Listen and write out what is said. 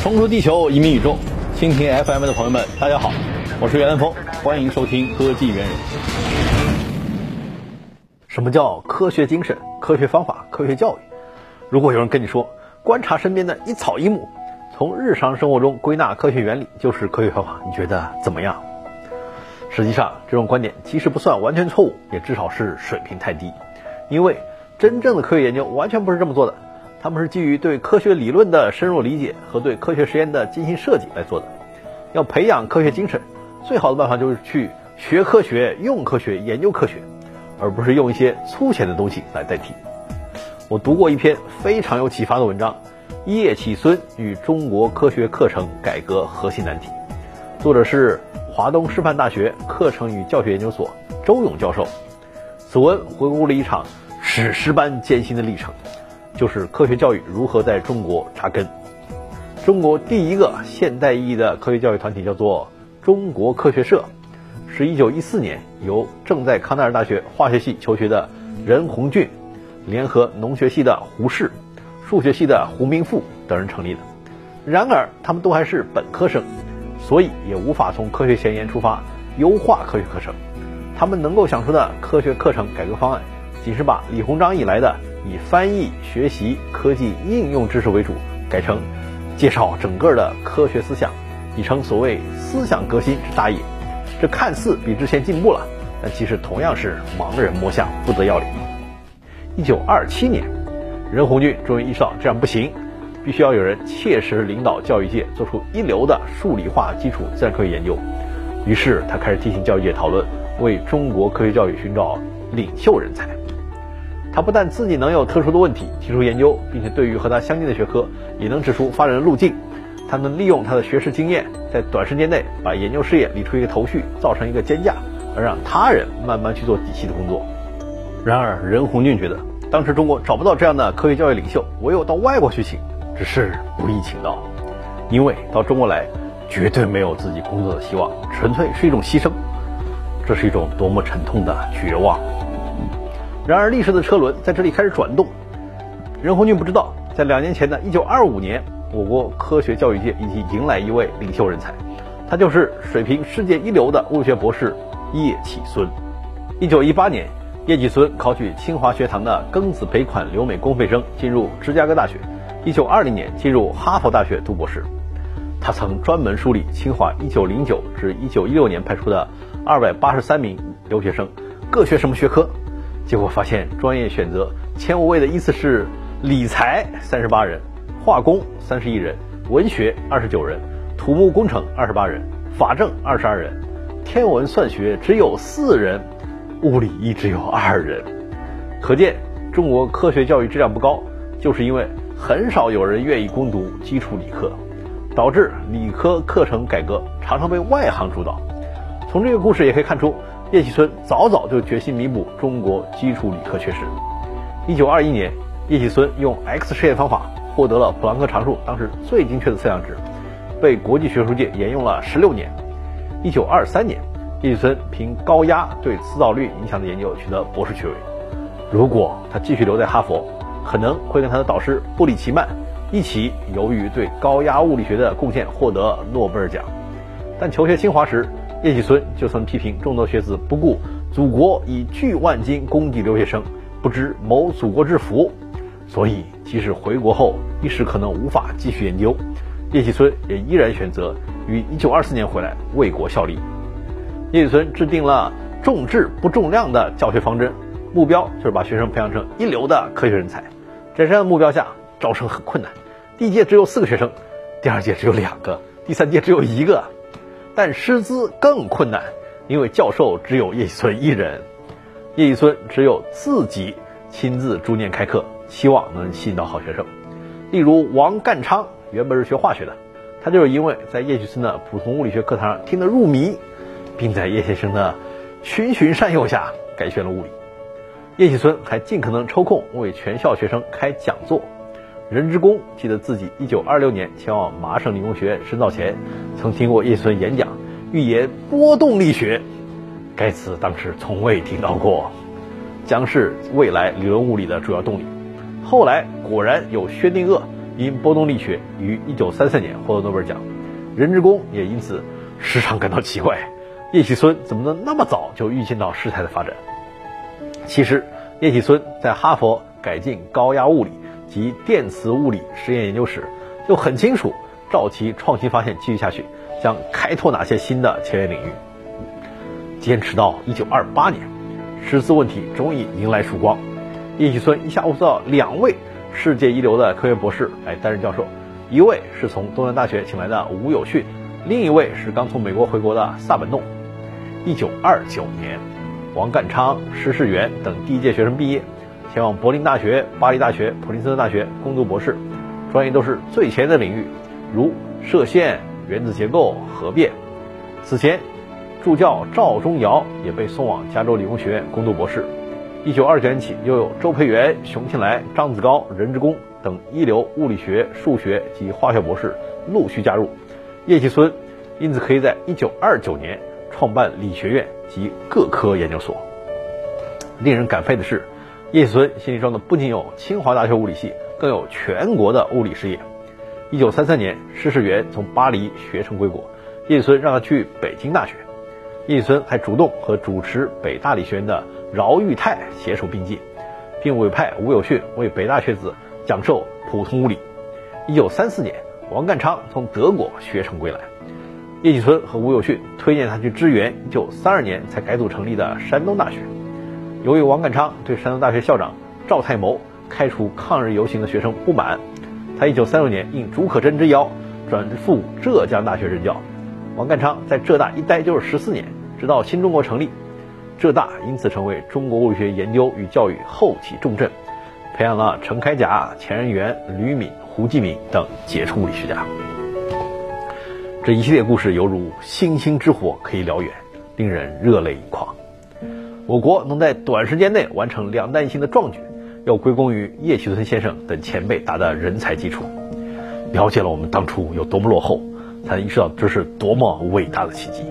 冲出地球，移民宇宙，蜻蜓 FM 的朋友们，大家好，我是袁南峰，欢迎收听科技猿人。什么叫科学精神、科学方法、科学教育？如果有人跟你说，观察身边的一草一木，从日常生活中归纳科学原理就是科学方法，你觉得怎么样？实际上，这种观点即使不算完全错误，也至少是水平太低，因为真正的科学研究完全不是这么做的。他们是基于对科学理论的深入理解和对科学实验的精心设计来做的。要培养科学精神，最好的办法就是去学科学、用科学、研究科学，而不是用一些粗浅的东西来代替。我读过一篇非常有启发的文章，《叶企孙与中国科学课程改革核心难题》，作者是华东师范大学课程与教学研究所周勇教授。此文回顾了一场史诗般艰辛的历程。就是科学教育如何在中国扎根。中国第一个现代意义的科学教育团体叫做中国科学社，是一九一四年由正在康奈尔大学化学系求学的任鸿俊，联合农学系的胡适、数学系的胡明富等人成立的。然而，他们都还是本科生，所以也无法从科学前沿出发优化科学课程。他们能够想出的科学课程改革方案，仅是把李鸿章以来的。以翻译、学习、科技应用知识为主，改成介绍整个的科学思想，已成所谓思想革新之大业。这看似比之前进步了，但其实同样是盲人摸象，不得要领。一九二七年，任鸿钧终于意识到这样不行，必须要有人切实领导教育界，做出一流的数理化基础自然科学研究。于是他开始提醒教育界讨论，为中国科学教育寻找领袖人才。他不但自己能有特殊的问题提出研究，并且对于和他相近的学科也能指出发展的路径。他能利用他的学识经验，在短时间内把研究事业理出一个头绪，造成一个肩架，而让他人慢慢去做底细的工作。然而，任鸿俊觉得，当时中国找不到这样的科学教育领袖，唯有到外国去请，只是不易请到，因为到中国来绝对没有自己工作的希望，纯粹是一种牺牲。这是一种多么沉痛的绝望！然而，历史的车轮在这里开始转动。任鸿钧不知道，在两年前的一九二五年，我国科学教育界已经迎来一位领袖人才，他就是水平世界一流的物理学博士叶企孙。一九一八年，叶企孙考取清华学堂的庚子赔款留美公费生，进入芝加哥大学。一九二零年，进入哈佛大学读博士。他曾专门梳理清华一九零九至一九一六年派出的二百八十三名留学生，各学什么学科。结果发现，专业选择前五位的依次是理财三十八人，化工三十一人，文学二十九人，土木工程二十八人，法政二十二人，天文算学只有四人，物理一只有二人。可见中国科学教育质量不高，就是因为很少有人愿意攻读基础理科，导致理科课程改革常常被外行主导。从这个故事也可以看出。叶企孙早早就决心弥补中国基础理科缺失。一九二一年，叶企孙用 X 实验方法获得了普朗克常数当时最精确的测量值，被国际学术界沿用了十六年。一九二三年，叶企孙凭高压对磁导率影响的研究取得博士学位。如果他继续留在哈佛，可能会跟他的导师布里奇曼一起由于对高压物理学的贡献获得诺贝尔奖。但求学清华时，叶企孙就曾批评众多学子不顾祖国以巨万金供给留学生，不知谋祖国之福，所以即使回国后一时可能无法继续研究，叶企孙也依然选择于1924年回来为国效力。叶企孙制定了重质不重量的教学方针，目标就是把学生培养成一流的科学人才。在这样的目标下，招生很困难，第一届只有四个学生，第二届只有两个，第三届只有一个。但师资更困难，因为教授只有叶企孙一人，叶企孙只有自己亲自逐年开课，希望能吸引到好学生。例如王干昌原本是学化学的，他就是因为在叶企孙的普通物理学课堂上听得入迷，并在叶先生的循循善诱下改选了物理。叶企孙还尽可能抽空为全校学生开讲座。任之恭记得自己1926年前往麻省理工学院深造前，曾听过叶孙演讲，预言波动力学。该词当时从未听到过，将是未来理论物理的主要动力。后来果然有薛定谔因波动力学于1933年获得诺贝尔奖。任之恭也因此时常感到奇怪，叶企孙怎么能那么早就预见到事态的发展？其实，叶企孙在哈佛改进高压物理及电磁物理实验研究室，就很清楚，照其创新发现继续下去，将开拓哪些新的前沿领域。坚持到1928年，十四问题终于迎来曙光。叶企孙一下物到两位世界一流的科学博士来担任教授。一位是从东南大学请来的吴有训，另一位是刚从美国回国的萨本栋。一九二九年，王淦昌、施世元等第一届学生毕业，前往柏林大学、巴黎大学、普林斯顿大学攻读博士，专业都是最前沿的领域，如射线、原子结构、核变。此前，助教赵忠尧也被送往加州理工学院攻读博士。一九二九年起，又有周培源、熊庆来、张子高、任之恭。等一流物理学、数学及化学博士陆续加入，叶企孙因此可以在1929年创办理学院及各科研究所。令人感佩的是，叶企孙心里装的不仅有清华大学物理系，更有全国的物理事业。1933年，施世元从巴黎学成归国，叶企孙让他去北京大学。叶企孙还主动和主持北大理学院的饶毓泰携手并进，并委派吴有训为北大学子。讲授普通物理。一九三四年，王淦昌从德国学成归来，叶企孙和吴有训推荐他去支援一九三二年才改组成立的山东大学。由于王淦昌对山东大学校长赵太谋开除抗日游行的学生不满，他一九三六年应竺可桢之邀转赴浙江大学任教。王淦昌在浙大一待就是十四年，直到新中国成立，浙大因此成为中国物理学研究与教育后起重镇。培养了陈开甲、钱仁元、吕敏、胡继敏等杰出物理学家。这一系列故事犹如星星之火，可以燎原，令人热泪盈眶。我国能在短时间内完成两弹一星的壮举，要归功于叶企孙先生等前辈打的人才基础。了解了我们当初有多么落后，才意识到这是多么伟大的奇迹。